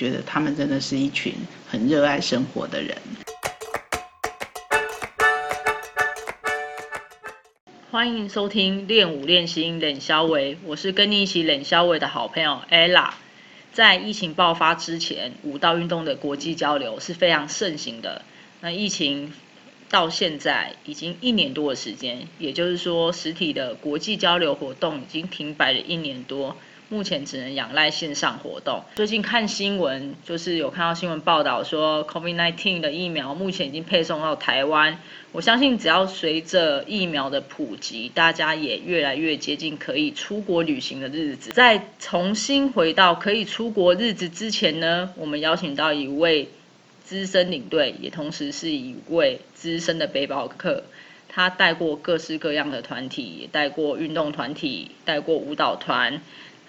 觉得他们真的是一群很热爱生活的人。欢迎收听练舞练心冷肖维，我是跟你一起冷肖维的好朋友 Ella。在疫情爆发之前，武道运动的国际交流是非常盛行的。那疫情到现在已经一年多的时间，也就是说，实体的国际交流活动已经停摆了一年多。目前只能仰赖线上活动。最近看新闻，就是有看到新闻报道说，COVID-19 的疫苗目前已经配送到台湾。我相信，只要随着疫苗的普及，大家也越来越接近可以出国旅行的日子。在重新回到可以出国日子之前呢，我们邀请到一位资深领队，也同时是一位资深的背包客。他带过各式各样的团体，也带过运动团体，带过舞蹈团。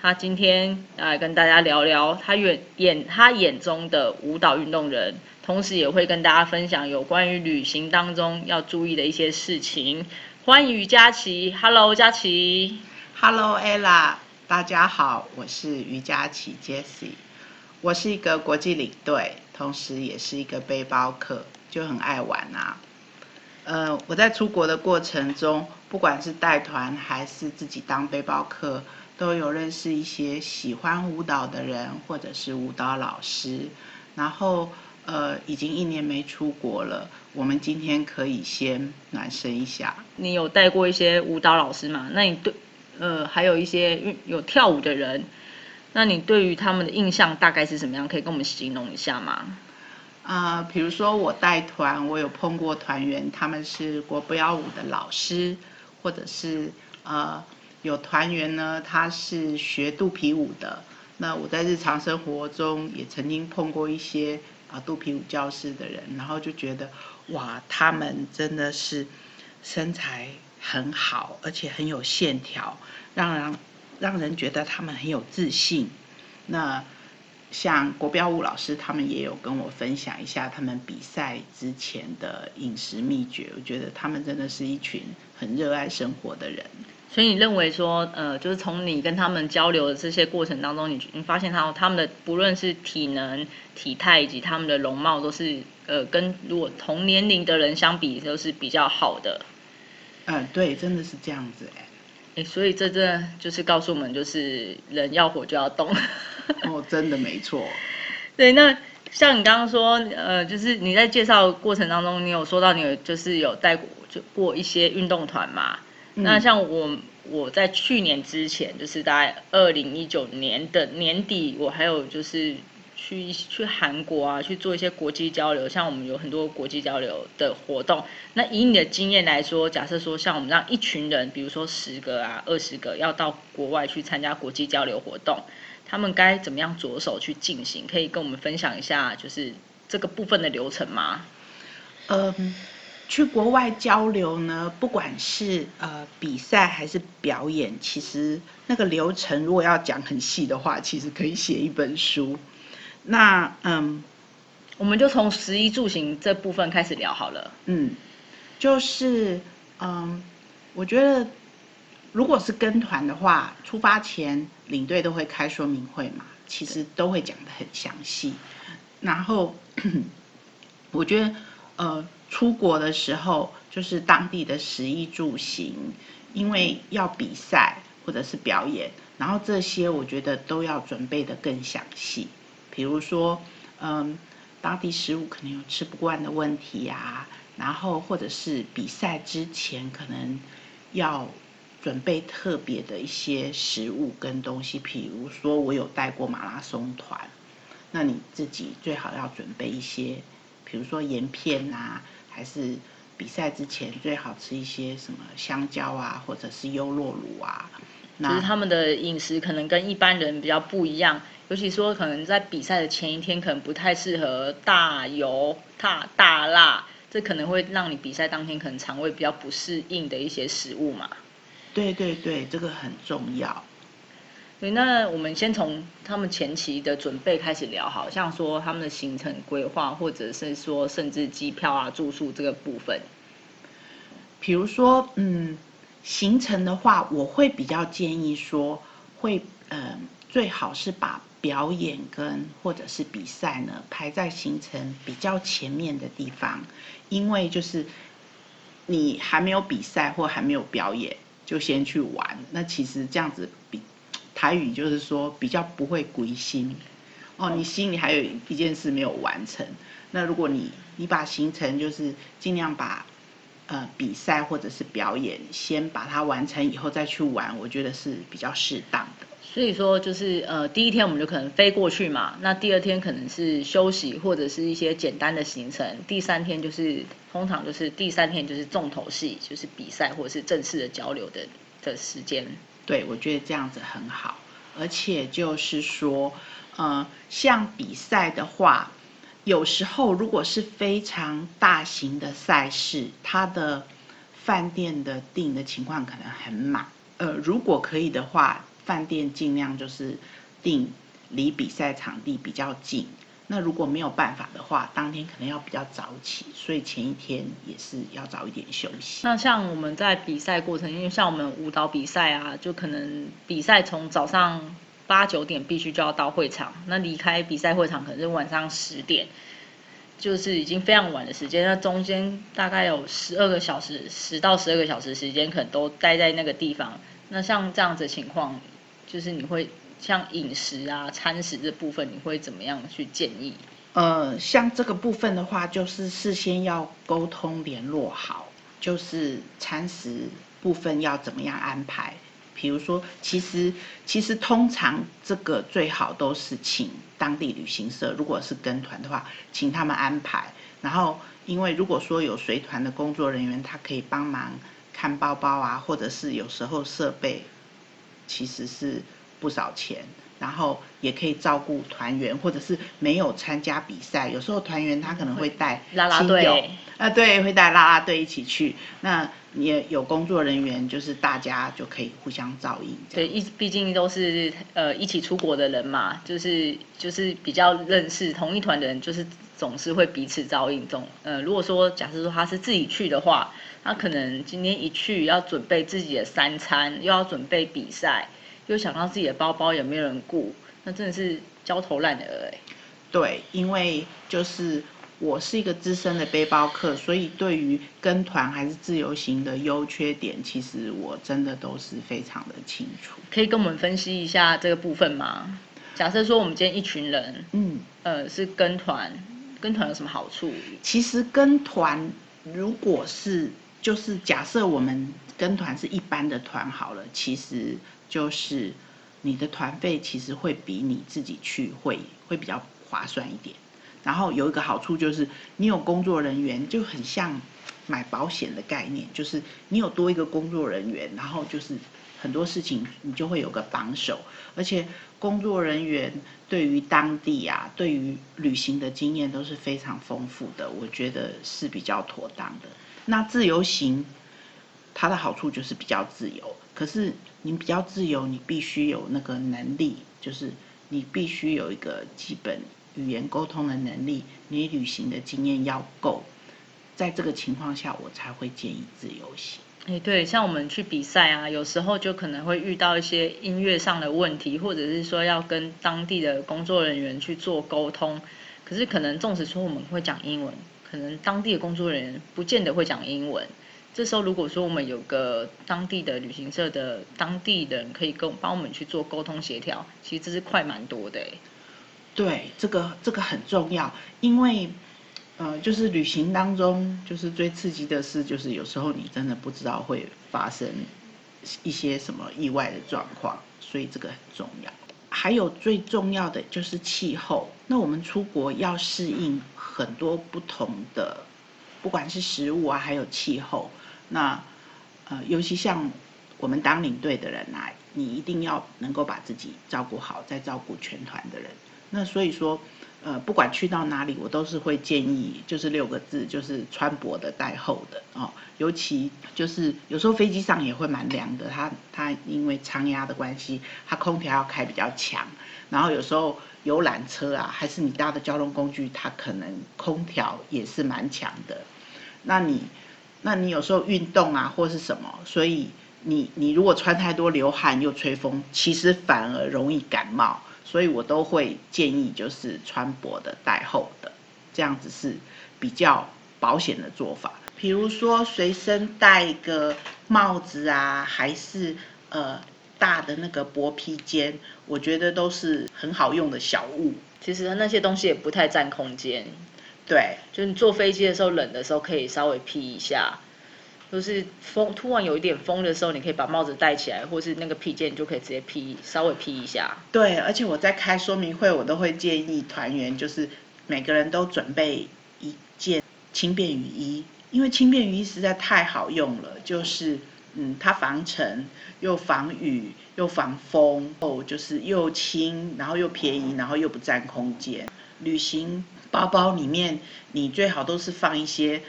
他今天来跟大家聊聊他眼眼他眼中的舞蹈运动人，同时也会跟大家分享有关于旅行当中要注意的一些事情。欢迎于佳琪，Hello，佳琪，Hello，Ella，大家好，我是于佳琪 Jessie，我是一个国际领队，同时也是一个背包客，就很爱玩啊。呃，我在出国的过程中，不管是带团还是自己当背包客。都有认识一些喜欢舞蹈的人，或者是舞蹈老师。然后，呃，已经一年没出国了。我们今天可以先暖身一下。你有带过一些舞蹈老师吗？那你对，呃，还有一些有跳舞的人，那你对于他们的印象大概是什么样？可以跟我们形容一下吗？啊，比如说我带团，我有碰过团员，他们是国标舞的老师，或者是呃。有团员呢，他是学肚皮舞的。那我在日常生活中也曾经碰过一些啊肚皮舞教室的人，然后就觉得哇，他们真的是身材很好，而且很有线条，让人让人觉得他们很有自信。那像国标舞老师，他们也有跟我分享一下他们比赛之前的饮食秘诀。我觉得他们真的是一群很热爱生活的人。所以你认为说，呃，就是从你跟他们交流的这些过程当中，你你发现他他们的不论是体能、体态以及他们的容貌，都是呃跟如果同年龄的人相比都是比较好的。嗯，对，真的是这样子哎。哎，所以这这就是告诉我们，就是人要活就要动。哦，真的没错。对，那像你刚刚说，呃，就是你在介绍过程当中，你有说到你有就是有带过就过一些运动团嘛？那像我，我在去年之前，就是大概二零一九年的年底，我还有就是去去韩国啊，去做一些国际交流。像我们有很多国际交流的活动。那以你的经验来说，假设说像我们让一群人，比如说十个啊、二十个，要到国外去参加国际交流活动，他们该怎么样着手去进行？可以跟我们分享一下，就是这个部分的流程吗？嗯。去国外交流呢，不管是呃比赛还是表演，其实那个流程如果要讲很细的话，其实可以写一本书。那嗯，我们就从食衣住行这部分开始聊好了。嗯，就是嗯，我觉得如果是跟团的话，出发前领队都会开说明会嘛，其实都会讲的很详细。然后 我觉得呃。出国的时候，就是当地的食衣住行，因为要比赛或者是表演，然后这些我觉得都要准备的更详细。比如说，嗯，当地食物可能有吃不惯的问题呀，然后或者是比赛之前可能要准备特别的一些食物跟东西。比如说，我有带过马拉松团，那你自己最好要准备一些，比如说盐片啊。还是比赛之前最好吃一些什么香蕉啊，或者是优酪乳啊。就是他们的饮食可能跟一般人比较不一样，尤其说可能在比赛的前一天，可能不太适合大油、大大辣，这可能会让你比赛当天可能肠胃比较不适应的一些食物嘛。对对对，这个很重要。对，那我们先从他们前期的准备开始聊，好像说他们的行程规划，或者是说甚至机票啊、住宿这个部分。比如说，嗯，行程的话，我会比较建议说，会，嗯，最好是把表演跟或者是比赛呢排在行程比较前面的地方，因为就是你还没有比赛或还没有表演就先去玩，那其实这样子比台语就是说比较不会归心哦，你心里还有一件事没有完成。那如果你你把行程就是尽量把呃比赛或者是表演先把它完成以后再去玩，我觉得是比较适当的。所以说就是呃第一天我们就可能飞过去嘛，那第二天可能是休息或者是一些简单的行程，第三天就是通常就是第三天就是重头戏，就是比赛或者是正式的交流的的时间。对，我觉得这样子很好，而且就是说，呃，像比赛的话，有时候如果是非常大型的赛事，它的饭店的订的情况可能很满。呃，如果可以的话。饭店尽量就是订离比赛场地比较近。那如果没有办法的话，当天可能要比较早起，所以前一天也是要早一点休息。那像我们在比赛过程，因为像我们舞蹈比赛啊，就可能比赛从早上八九点必须就要到会场，那离开比赛会场可能是晚上十点，就是已经非常晚的时间。那中间大概有十二个小时，十到十二个小时时间，可能都待在那个地方。那像这样子情况。就是你会像饮食啊、餐食这部分，你会怎么样去建议？呃，像这个部分的话，就是事先要沟通联络好，就是餐食部分要怎么样安排。比如说，其实其实通常这个最好都是请当地旅行社，如果是跟团的话，请他们安排。然后，因为如果说有随团的工作人员，他可以帮忙看包包啊，或者是有时候设备。其实是不少钱，然后也可以照顾团员，或者是没有参加比赛。有时候团员他可能会带啦啦队，啊对，会带啦啦队一起去。那也有工作人员，就是大家就可以互相照应。对，一毕竟都是呃一起出国的人嘛，就是就是比较认识同一团的人，就是总是会彼此照应。总呃，如果说假设说他是自己去的话。他可能今天一去要准备自己的三餐，又要准备比赛，又想到自己的包包也没有人顾，那真的是焦头烂额哎。对，因为就是我是一个资深的背包客，所以对于跟团还是自由行的优缺点，其实我真的都是非常的清楚。可以跟我们分析一下这个部分吗？假设说我们今天一群人，嗯，呃，是跟团，跟团有什么好处？其实跟团如果是就是假设我们跟团是一般的团好了，其实就是你的团费其实会比你自己去会会比较划算一点。然后有一个好处就是你有工作人员，就很像买保险的概念，就是你有多一个工作人员，然后就是很多事情你就会有个帮手，而且工作人员对于当地啊，对于旅行的经验都是非常丰富的，我觉得是比较妥当的。那自由行，它的好处就是比较自由。可是你比较自由，你必须有那个能力，就是你必须有一个基本语言沟通的能力，你旅行的经验要够。在这个情况下，我才会建议自由行。哎，对，像我们去比赛啊，有时候就可能会遇到一些音乐上的问题，或者是说要跟当地的工作人员去做沟通。可是可能纵使说我们会讲英文。可能当地的工作人员不见得会讲英文，这时候如果说我们有个当地的旅行社的当地人可以跟帮我们去做沟通协调，其实这是快蛮多的。对，这个这个很重要，因为呃，就是旅行当中就是最刺激的事，就是有时候你真的不知道会发生一些什么意外的状况，所以这个很重要。还有最重要的就是气候，那我们出国要适应。很多不同的，不管是食物啊，还有气候，那呃，尤其像我们当领队的人啊，你一定要能够把自己照顾好，再照顾全团的人。那所以说，呃，不管去到哪里，我都是会建议，就是六个字，就是穿薄的带厚的哦。尤其就是有时候飞机上也会蛮凉的，它它因为舱压的关系，它空调要开比较强，然后有时候。游览车啊，还是你搭的交通工具，它可能空调也是蛮强的。那你，那你有时候运动啊，或是什么，所以你你如果穿太多流汗又吹风，其实反而容易感冒。所以我都会建议就是穿薄的带厚的，这样子是比较保险的做法。比如说随身带一个帽子啊，还是呃大的那个薄披肩，我觉得都是很好用的小物。其实那些东西也不太占空间，对，就你坐飞机的时候冷的时候可以稍微披一下，就是风突然有一点风的时候，你可以把帽子戴起来，或是那个披肩你就可以直接披，稍微披一下。对，而且我在开说明会，我都会建议团员就是每个人都准备一件轻便雨衣，因为轻便雨衣实在太好用了，就是嗯，它防尘又防雨又防风，哦，就是又轻，然后又便宜，然后又不占空间。旅行包包里面，你最好都是放一些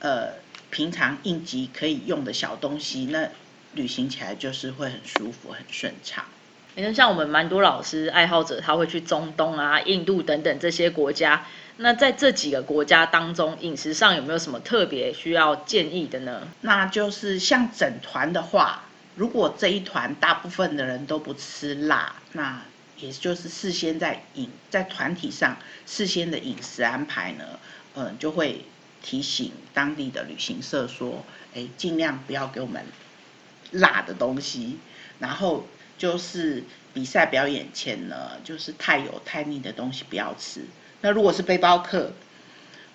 呃平常应急可以用的小东西，那旅行起来就是会很舒服、很顺畅。你看，像我们蛮多老师爱好者，他会去中东啊、印度等等这些国家。那在这几个国家当中，饮食上有没有什么特别需要建议的呢？那就是像整团的话，如果这一团大部分的人都不吃辣，那也就是事先在饮在团体上事先的饮食安排呢，嗯，就会提醒当地的旅行社说，哎，尽量不要给我们辣的东西，然后就是比赛表演前呢，就是太油太腻的东西不要吃。那如果是背包客，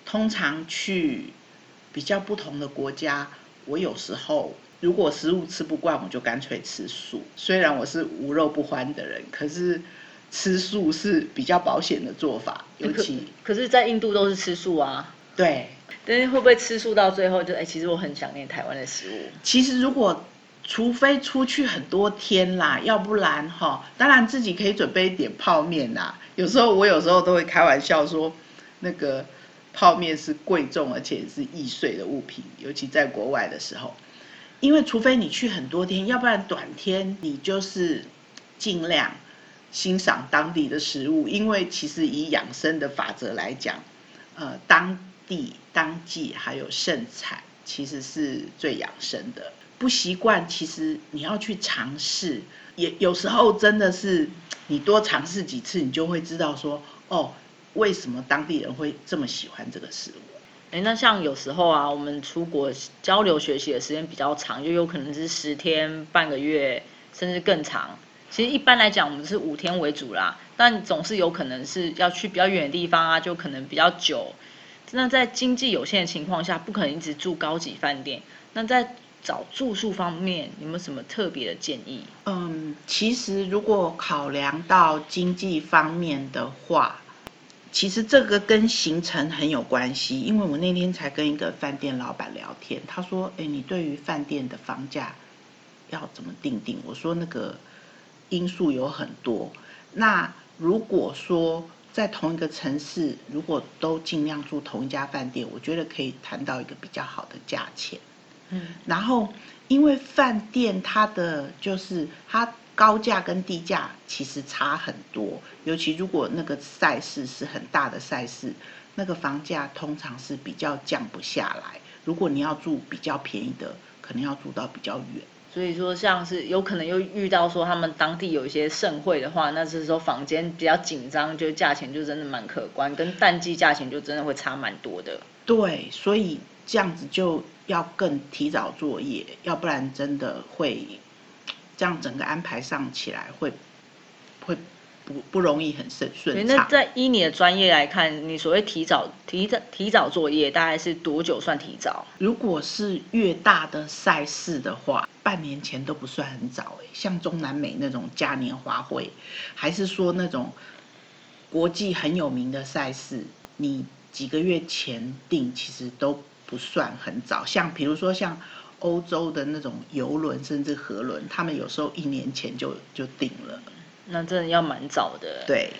通常去比较不同的国家，我有时候如果食物吃不惯，我就干脆吃素。虽然我是无肉不欢的人，可是吃素是比较保险的做法。尤其可是，在印度都是吃素啊。对。但是会不会吃素到最后就哎，其实我很想念台湾的食物。其实如果除非出去很多天啦，要不然哈，当然自己可以准备一点泡面啦。有时候我有时候都会开玩笑说，那个泡面是贵重而且是易碎的物品，尤其在国外的时候，因为除非你去很多天，要不然短天你就是尽量欣赏当地的食物，因为其实以养生的法则来讲，呃，当地当季还有盛产，其实是最养生的。不习惯，其实你要去尝试，也有时候真的是。你多尝试几次，你就会知道说，哦，为什么当地人会这么喜欢这个食物？哎，那像有时候啊，我们出国交流学习的时间比较长，就有可能是十天、半个月，甚至更长。其实一般来讲，我们是五天为主啦，但总是有可能是要去比较远的地方啊，就可能比较久。那在经济有限的情况下，不可能一直住高级饭店。那在找住宿方面，有没有什么特别的建议？嗯，其实如果考量到经济方面的话，其实这个跟行程很有关系。因为我那天才跟一个饭店老板聊天，他说：“哎，你对于饭店的房价要怎么定定？”我说：“那个因素有很多。那如果说在同一个城市，如果都尽量住同一家饭店，我觉得可以谈到一个比较好的价钱。”嗯，然后因为饭店它的就是它高价跟低价其实差很多，尤其如果那个赛事是很大的赛事，那个房价通常是比较降不下来。如果你要住比较便宜的，可能要住到比较远。所以说，像是有可能又遇到说他们当地有一些盛会的话，那是说房间比较紧张，就价钱就真的蛮可观，跟淡季价钱就真的会差蛮多的。对，所以这样子就。要更提早作业，要不然真的会这样整个安排上起来会会不不容易很顺顺畅。那在依你的专业来看，你所谓提早提早提早作业，大概是多久算提早？如果是越大的赛事的话，半年前都不算很早诶。像中南美那种嘉年华会，还是说那种国际很有名的赛事，你几个月前定，其实都。不算很早，像比如说像欧洲的那种游轮，甚至河轮，他们有时候一年前就就定了。那真的要蛮早的。对，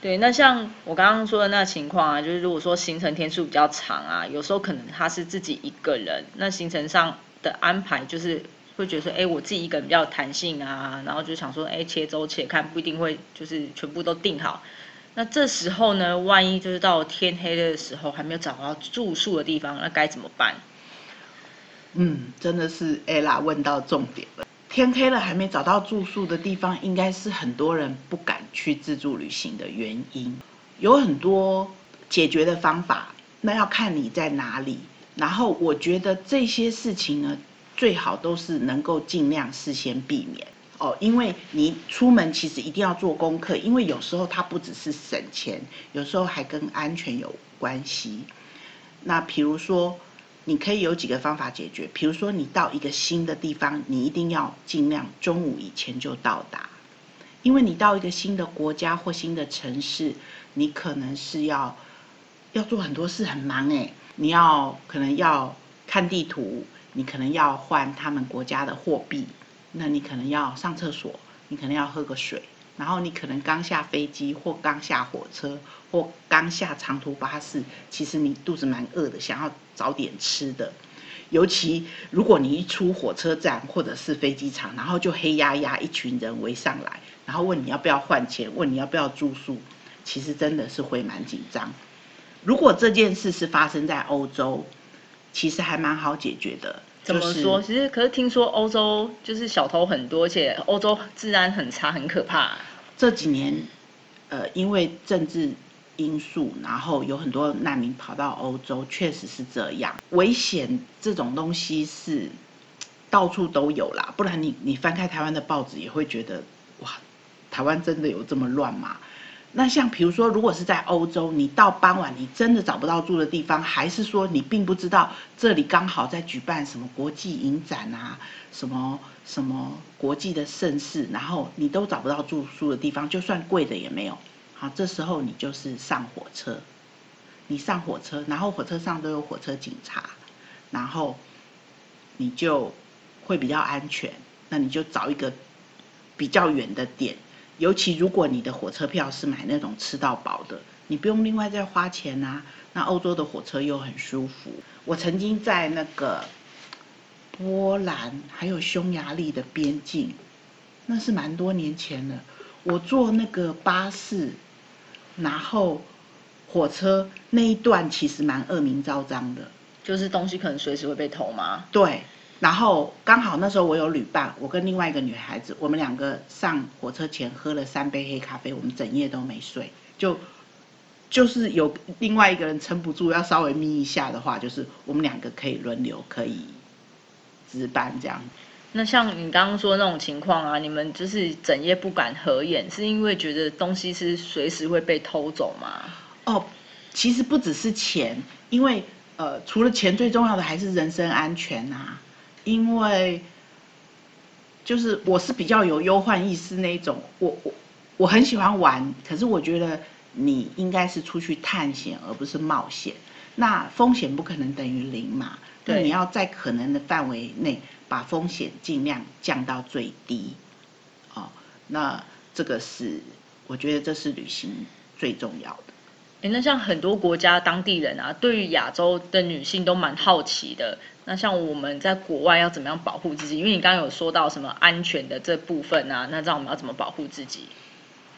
对，那像我刚刚说的那情况啊，就是如果说行程天数比较长啊，有时候可能他是自己一个人，那行程上的安排就是会觉得说，哎，我自己一个人比较弹性啊，然后就想说，哎，且走且看，不一定会就是全部都定好。那这时候呢，万一就是到天黑的时候还没有找到住宿的地方，那该怎么办？嗯，真的是 ella 问到重点了。天黑了还没找到住宿的地方，应该是很多人不敢去自助旅行的原因。有很多解决的方法，那要看你在哪里。然后我觉得这些事情呢，最好都是能够尽量事先避免哦，因为你出门其实一定要做功课，因为有时候它不只是省钱，有时候还跟安全有关系。那比如说。你可以有几个方法解决，比如说你到一个新的地方，你一定要尽量中午以前就到达，因为你到一个新的国家或新的城市，你可能是要要做很多事，很忙诶，你要可能要看地图，你可能要换他们国家的货币，那你可能要上厕所，你可能要喝个水。然后你可能刚下飞机，或刚下火车，或刚下长途巴士，其实你肚子蛮饿的，想要找点吃的。尤其如果你一出火车站或者是飞机场，然后就黑压压一群人围上来，然后问你要不要换钱，问你要不要住宿，其实真的是会蛮紧张。如果这件事是发生在欧洲，其实还蛮好解决的。怎么说？其实可是听说欧洲就是小偷很多，而且欧洲治安很差，很可怕。这几年，呃，因为政治因素，然后有很多难民跑到欧洲，确实是这样。危险这种东西是到处都有啦，不然你你翻开台湾的报纸也会觉得，哇，台湾真的有这么乱吗？那像比如说，如果是在欧洲，你到傍晚你真的找不到住的地方，还是说你并不知道这里刚好在举办什么国际影展啊，什么什么国际的盛事，然后你都找不到住宿的地方，就算贵的也没有。好，这时候你就是上火车，你上火车，然后火车上都有火车警察，然后你就会比较安全。那你就找一个比较远的点。尤其如果你的火车票是买那种吃到饱的，你不用另外再花钱呐。那欧洲的火车又很舒服。我曾经在那个波兰还有匈牙利的边境，那是蛮多年前了。我坐那个巴士，然后火车那一段其实蛮恶名昭彰的，就是东西可能随时会被偷吗？对。然后刚好那时候我有旅伴，我跟另外一个女孩子，我们两个上火车前喝了三杯黑咖啡，我们整夜都没睡。就就是有另外一个人撑不住，要稍微眯一下的话，就是我们两个可以轮流可以值班这样。那像你刚刚说那种情况啊，你们就是整夜不敢合眼，是因为觉得东西是随时会被偷走吗？哦，其实不只是钱，因为呃，除了钱，最重要的还是人身安全啊。因为就是我是比较有忧患意识那一种，我我我很喜欢玩，可是我觉得你应该是出去探险而不是冒险，那风险不可能等于零嘛，对，你要在可能的范围内把风险尽量降到最低，哦，那这个是我觉得这是旅行最重要的。哎，那像很多国家当地人啊，对于亚洲的女性都蛮好奇的。那像我们在国外要怎么样保护自己？因为你刚刚有说到什么安全的这部分啊，那这样我们要怎么保护自己？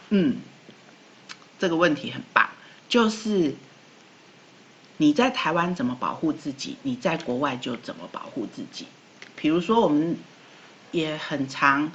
嗯，这个问题很棒。就是你在台湾怎么保护自己，你在国外就怎么保护自己。比如说，我们也很常，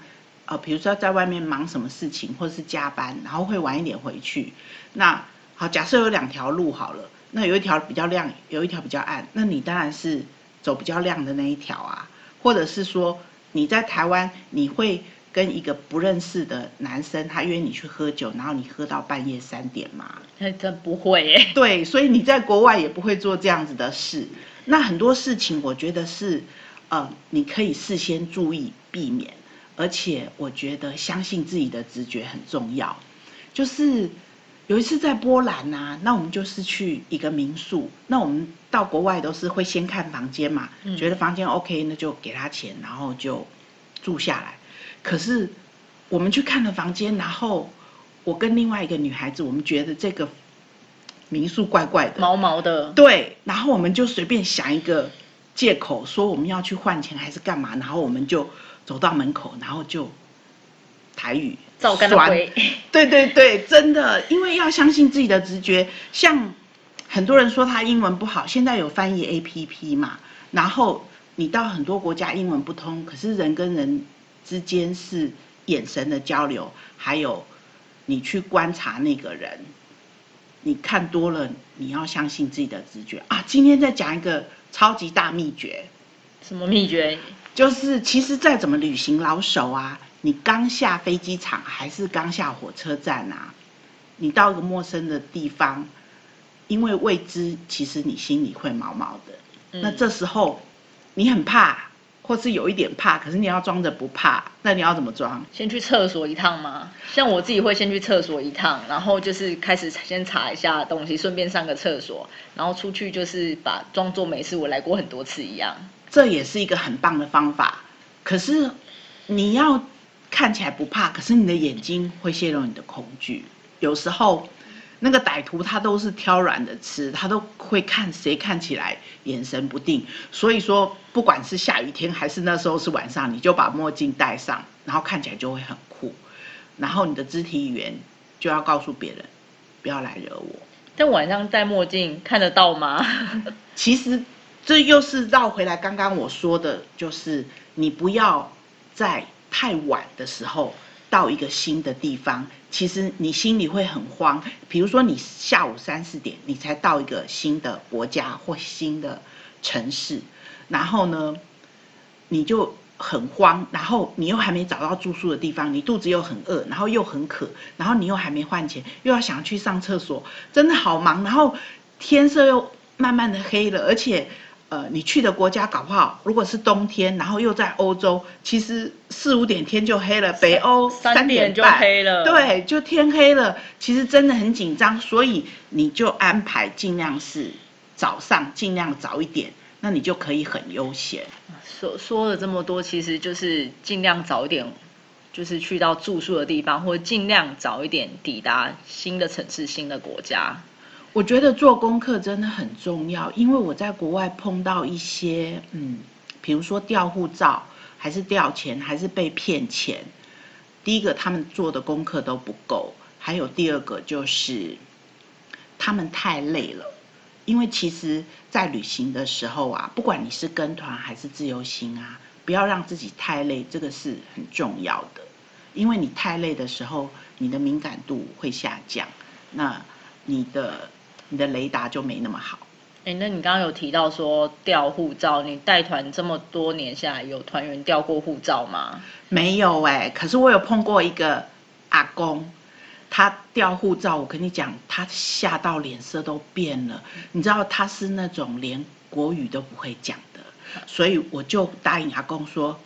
呃，比如说在外面忙什么事情，或者是加班，然后会晚一点回去。那好，假设有两条路好了，那有一条比较亮，有一条比较暗，那你当然是走比较亮的那一条啊。或者是说你在台湾，你会跟一个不认识的男生，他约你去喝酒，然后你喝到半夜三点吗？真不会耶。对，所以你在国外也不会做这样子的事。那很多事情，我觉得是，呃，你可以事先注意避免，而且我觉得相信自己的直觉很重要，就是。有一次在波兰啊，那我们就是去一个民宿。那我们到国外都是会先看房间嘛，觉得房间 OK，那就给他钱，然后就住下来。可是我们去看了房间，然后我跟另外一个女孩子，我们觉得这个民宿怪怪的，毛毛的。对，然后我们就随便想一个借口，说我们要去换钱还是干嘛，然后我们就走到门口，然后就台语。照干 对对对，真的，因为要相信自己的直觉。像很多人说他英文不好，现在有翻译 A P P 嘛，然后你到很多国家英文不通，可是人跟人之间是眼神的交流，还有你去观察那个人。你看多了，你要相信自己的直觉啊！今天再讲一个超级大秘诀，什么秘诀？就是其实再怎么旅行老手啊，你刚下飞机场还是刚下火车站啊，你到一个陌生的地方，因为未知，其实你心里会毛毛的。那这时候你很怕。或是有一点怕，可是你要装着不怕，那你要怎么装？先去厕所一趟吗？像我自己会先去厕所一趟，然后就是开始先查一下东西，顺便上个厕所，然后出去就是把装作没事，我来过很多次一样。这也是一个很棒的方法。可是你要看起来不怕，可是你的眼睛会泄露你的恐惧。有时候。那个歹徒他都是挑软的吃，他都会看谁看起来眼神不定。所以说，不管是下雨天还是那时候是晚上，你就把墨镜戴上，然后看起来就会很酷。然后你的肢体语言就要告诉别人，不要来惹我。但晚上戴墨镜看得到吗？其实这又是绕回来刚刚我说的，就是你不要在太晚的时候。到一个新的地方，其实你心里会很慌。比如说，你下午三四点你才到一个新的国家或新的城市，然后呢，你就很慌，然后你又还没找到住宿的地方，你肚子又很饿，然后又很渴，然后你又还没换钱，又要想去上厕所，真的好忙。然后天色又慢慢的黑了，而且。呃，你去的国家搞不好，如果是冬天，然后又在欧洲，其实四五点天就黑了。北欧三点就黑了，对，就天黑了。其实真的很紧张，所以你就安排尽量是早上尽量早一点，那你就可以很悠闲。说说了这么多，其实就是尽量早一点，就是去到住宿的地方，或者尽量早一点抵达新的城市、新的国家。我觉得做功课真的很重要，因为我在国外碰到一些，嗯，比如说掉护照，还是掉钱，还是被骗钱。第一个，他们做的功课都不够；，还有第二个，就是他们太累了。因为其实，在旅行的时候啊，不管你是跟团还是自由行啊，不要让自己太累，这个是很重要的。因为你太累的时候，你的敏感度会下降，那你的。你的雷达就没那么好。哎，那你刚刚有提到说掉护照，你带团这么多年下来，有团员掉过护照吗？没有哎，可是我有碰过一个阿公，他掉护照，我跟你讲，他吓到脸色都变了。你知道他是那种连国语都不会讲的，所以我就答应阿公说：“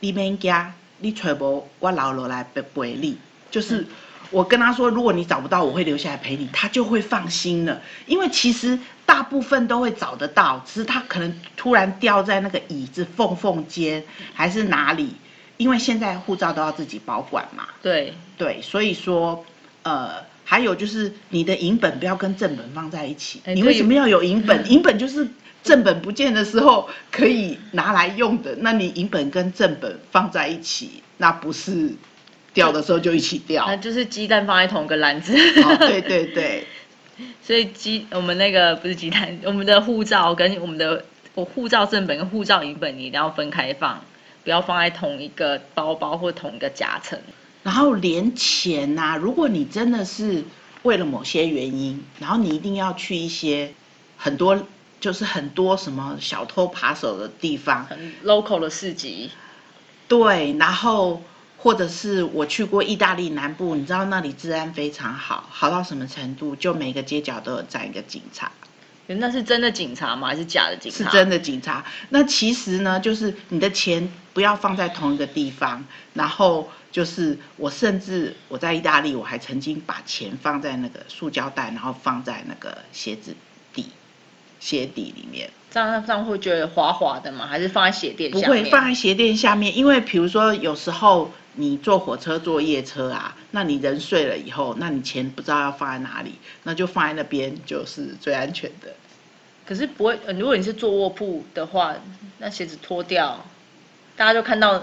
你免家，你揣无我老了来陪陪你。”就是。我跟他说，如果你找不到，我会留下来陪你，他就会放心了。因为其实大部分都会找得到，只是他可能突然掉在那个椅子缝缝间，还是哪里。因为现在护照都要自己保管嘛。对对，所以说，呃，还有就是你的银本不要跟正本放在一起。你为什么要有银本？银本就是正本不见的时候可以拿来用的。那你银本跟正本放在一起，那不是？掉的时候就一起掉，那就是鸡蛋放在同一个篮子。对对对，所以鸡我们那个不是鸡蛋，我们的护照跟我们的我护照正本跟护照影本你一定要分开放，不要放在同一个包包或同一个夹层。然后连钱呐，如果你真的是为了某些原因，然后你一定要去一些很多就是很多什么小偷扒手的地方，很 local 的市集。对，然后。或者是我去过意大利南部，你知道那里治安非常好，好到什么程度？就每个街角都有站一个警察。那是真的警察吗？还是假的警察？是真的警察。那其实呢，就是你的钱不要放在同一个地方。然后就是我甚至我在意大利，我还曾经把钱放在那个塑胶袋，然后放在那个鞋子底鞋底里面。这样这样会觉得滑滑的吗？还是放在鞋垫？不会放在鞋垫下面，因为比如说有时候。你坐火车、坐夜车啊，那你人睡了以后，那你钱不知道要放在哪里，那就放在那边就是最安全的。可是不会，如果你是坐卧铺的话，那鞋子脱掉，大家就看到，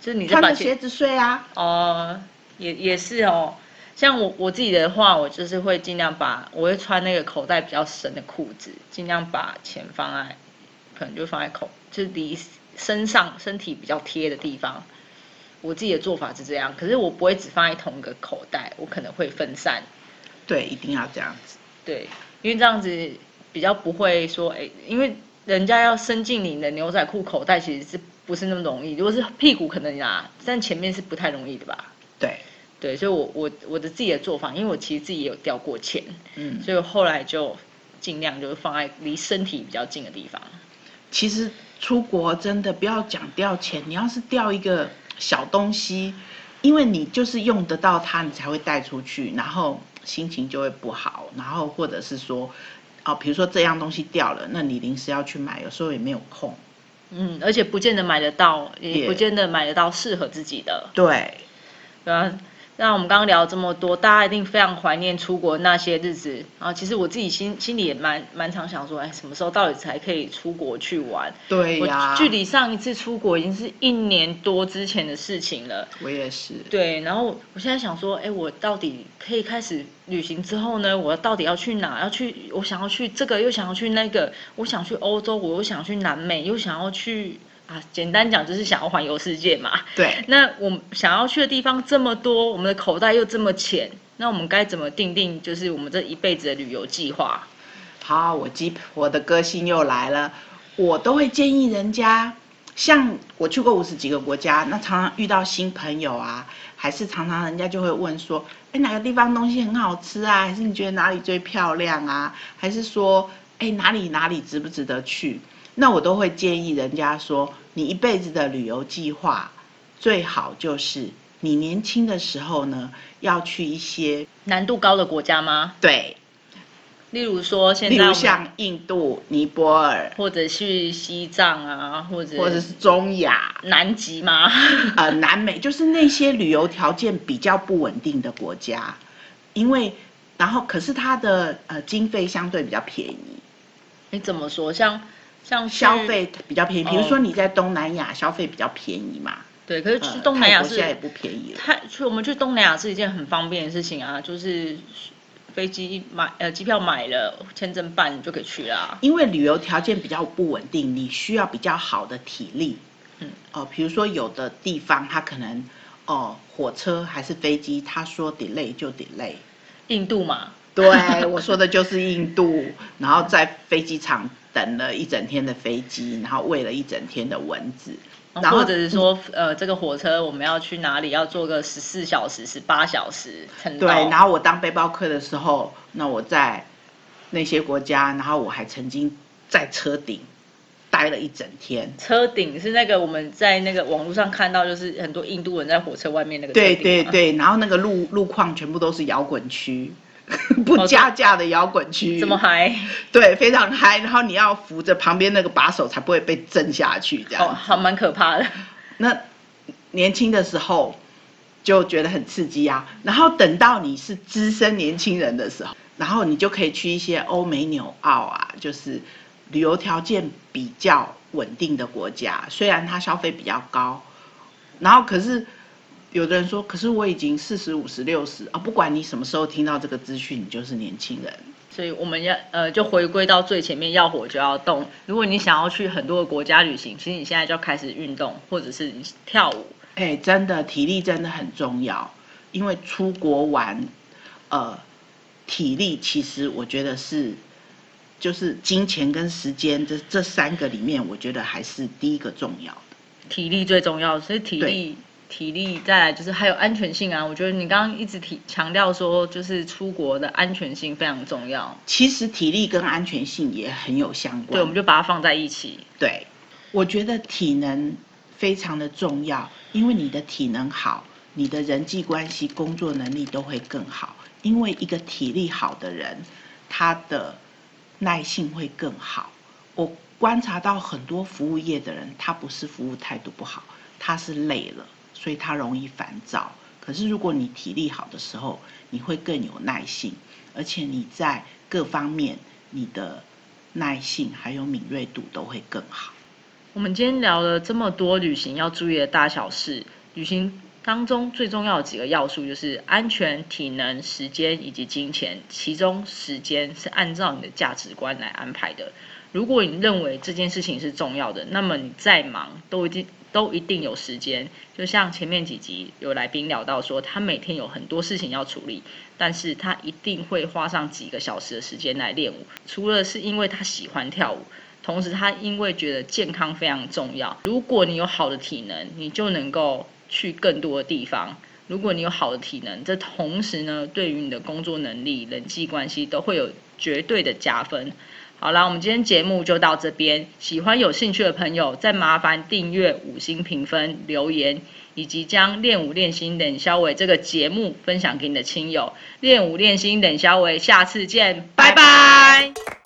就是你穿着鞋子睡啊。哦，也也是哦。像我我自己的话，我就是会尽量把，我会穿那个口袋比较深的裤子，尽量把钱放在，可能就放在口，就是离身上身体比较贴的地方。我自己的做法是这样，可是我不会只放在同一个口袋，我可能会分散。对，一定要这样子。对，因为这样子比较不会说，哎，因为人家要伸进你的牛仔裤口袋，其实是不是那么容易？如果是屁股可能啊，但前面是不太容易的吧？对，所以我我我的自己的做法，因为我其实自己也有掉过钱，嗯，所以后来就尽量就是放在离身体比较近的地方。其实出国真的不要讲掉钱，你要是掉一个小东西，因为你就是用得到它，你才会带出去，然后心情就会不好，然后或者是说，哦，比如说这样东西掉了，那你临时要去买，有时候也没有空。嗯，而且不见得买得到，也也不见得买得到适合自己的。对，对啊，那我们刚刚聊这么多，大家一定非常怀念出国那些日子。然后其实我自己心心里也蛮蛮常想说，哎，什么时候到底才可以出国去玩？对呀我，距离上一次出国已经是一年多之前的事情了。我也是。对，然后我现在想说，哎，我到底可以开始旅行之后呢？我到底要去哪？要去，我想要去这个，又想要去那个，我想去欧洲，我又想去南美，又想要去啊，简单讲就是想要环游世界嘛。对，那我们想要去的地方这么多，我们的口袋又这么浅，那我们该怎么定定就是我们这一辈子的旅游计划？好，我基我的个性又来了，我都会建议人家，像我去过五十几个国家，那常常遇到新朋友啊，还是常常人家就会问说，哎，哪个地方东西很好吃啊？还是你觉得哪里最漂亮啊？还是说，哎，哪里哪里值不值得去？那我都会建议人家说，你一辈子的旅游计划，最好就是你年轻的时候呢，要去一些难度高的国家吗？对，例如说现例如在像印度、尼泊尔。或者去西藏啊，或者或者是中亚、南极吗？呃南美，就是那些旅游条件比较不稳定的国家，因为然后可是它的呃经费相对比较便宜，你怎么说？像像消费比较便宜。比如说哦你在东南亚消费比较便宜嘛，对，可是去呃东南亚是泰国现在也不便宜了。太去我们去东南亚是一件很方便的事情啊，就是飞机买呃机票买了，签证办你就可以去啦。因为旅游条件比较不稳定，你需要比较好的体力。嗯，哦、比如说有的地方它可能哦、火车还是飞机，他说 delay 就 delay。印度嘛，对，我说的就是印度，然后在飞机场等了一整天的飞机，然后喂了一整天的蚊子，然后或者是说呃这个火车我们要去哪里，要坐个十四小时、十八小时对，然后我当背包客的时候，那我在那些国家，然后我还曾经在车顶待了一整天。车顶是那个我们在那个网络上看到，就是很多印度人在火车外面那个对，对对，然后那个路路况全部都是摇滚区，不加价的摇滚区，这么嗨，对，非常嗨。然后你要扶着旁边那个把手，才不会被震下去，这样。好好蛮可怕的。那年轻的时候就觉得很刺激啊，然后等到你是资深年轻人的时候，然后你就可以去一些欧美纽澳啊，就是旅游条件比较稳定的国家，虽然它消费比较高，然后可是。有的人说，可是我已经四十五、十六十啊，不管你什么时候听到这个资讯，你就是年轻人。所以我们要呃，就回归到最前面，要火就要动。如果你想要去很多个国家旅行，其实你现在就要开始运动，或者是你跳舞。哎，真的体力真的很重要，因为出国玩，呃，体力其实我觉得是，就是金钱跟时间这这三个里面，我觉得还是第一个重要的。体力最重要，所以体力体力再来就是还有安全性啊。我觉得你刚刚一直提强调说，就是出国的安全性非常重要。其实体力跟安全性也很有相关。对，我们就把它放在一起。对，我觉得体能非常的重要，因为你的体能好，你的人际关系、工作能力都会更好。因为一个体力好的人，他的耐性会更好。我观察到很多服务业的人，他不是服务态度不好，他是累了，所以他容易烦躁。可是如果你体力好的时候，你会更有耐性，而且你在各方面你的耐性还有敏锐度都会更好。我们今天聊了这么多旅行要注意的大小事，旅行当中最重要的几个要素就是安全、体能、时间以及金钱。其中时间是按照你的价值观来安排的。如果你认为这件事情是重要的，那么你再忙都一定都一定有时间。就像前面几集有来宾聊到说，他每天有很多事情要处理，但是他一定会花上几个小时的时间来练舞。除了是因为他喜欢跳舞，同时他因为觉得健康非常重要。如果你有好的体能，你就能够去更多的地方。如果你有好的体能，这同时呢，对于你的工作能力、人际关系都会有绝对的加分。好啦，我们今天节目就到这边。喜欢有兴趣的朋友，再麻烦订阅、五星评分、留言，以及将练武练心冷肖伟这个节目分享给你的亲友。练武练心冷肖伟，下次见，拜拜。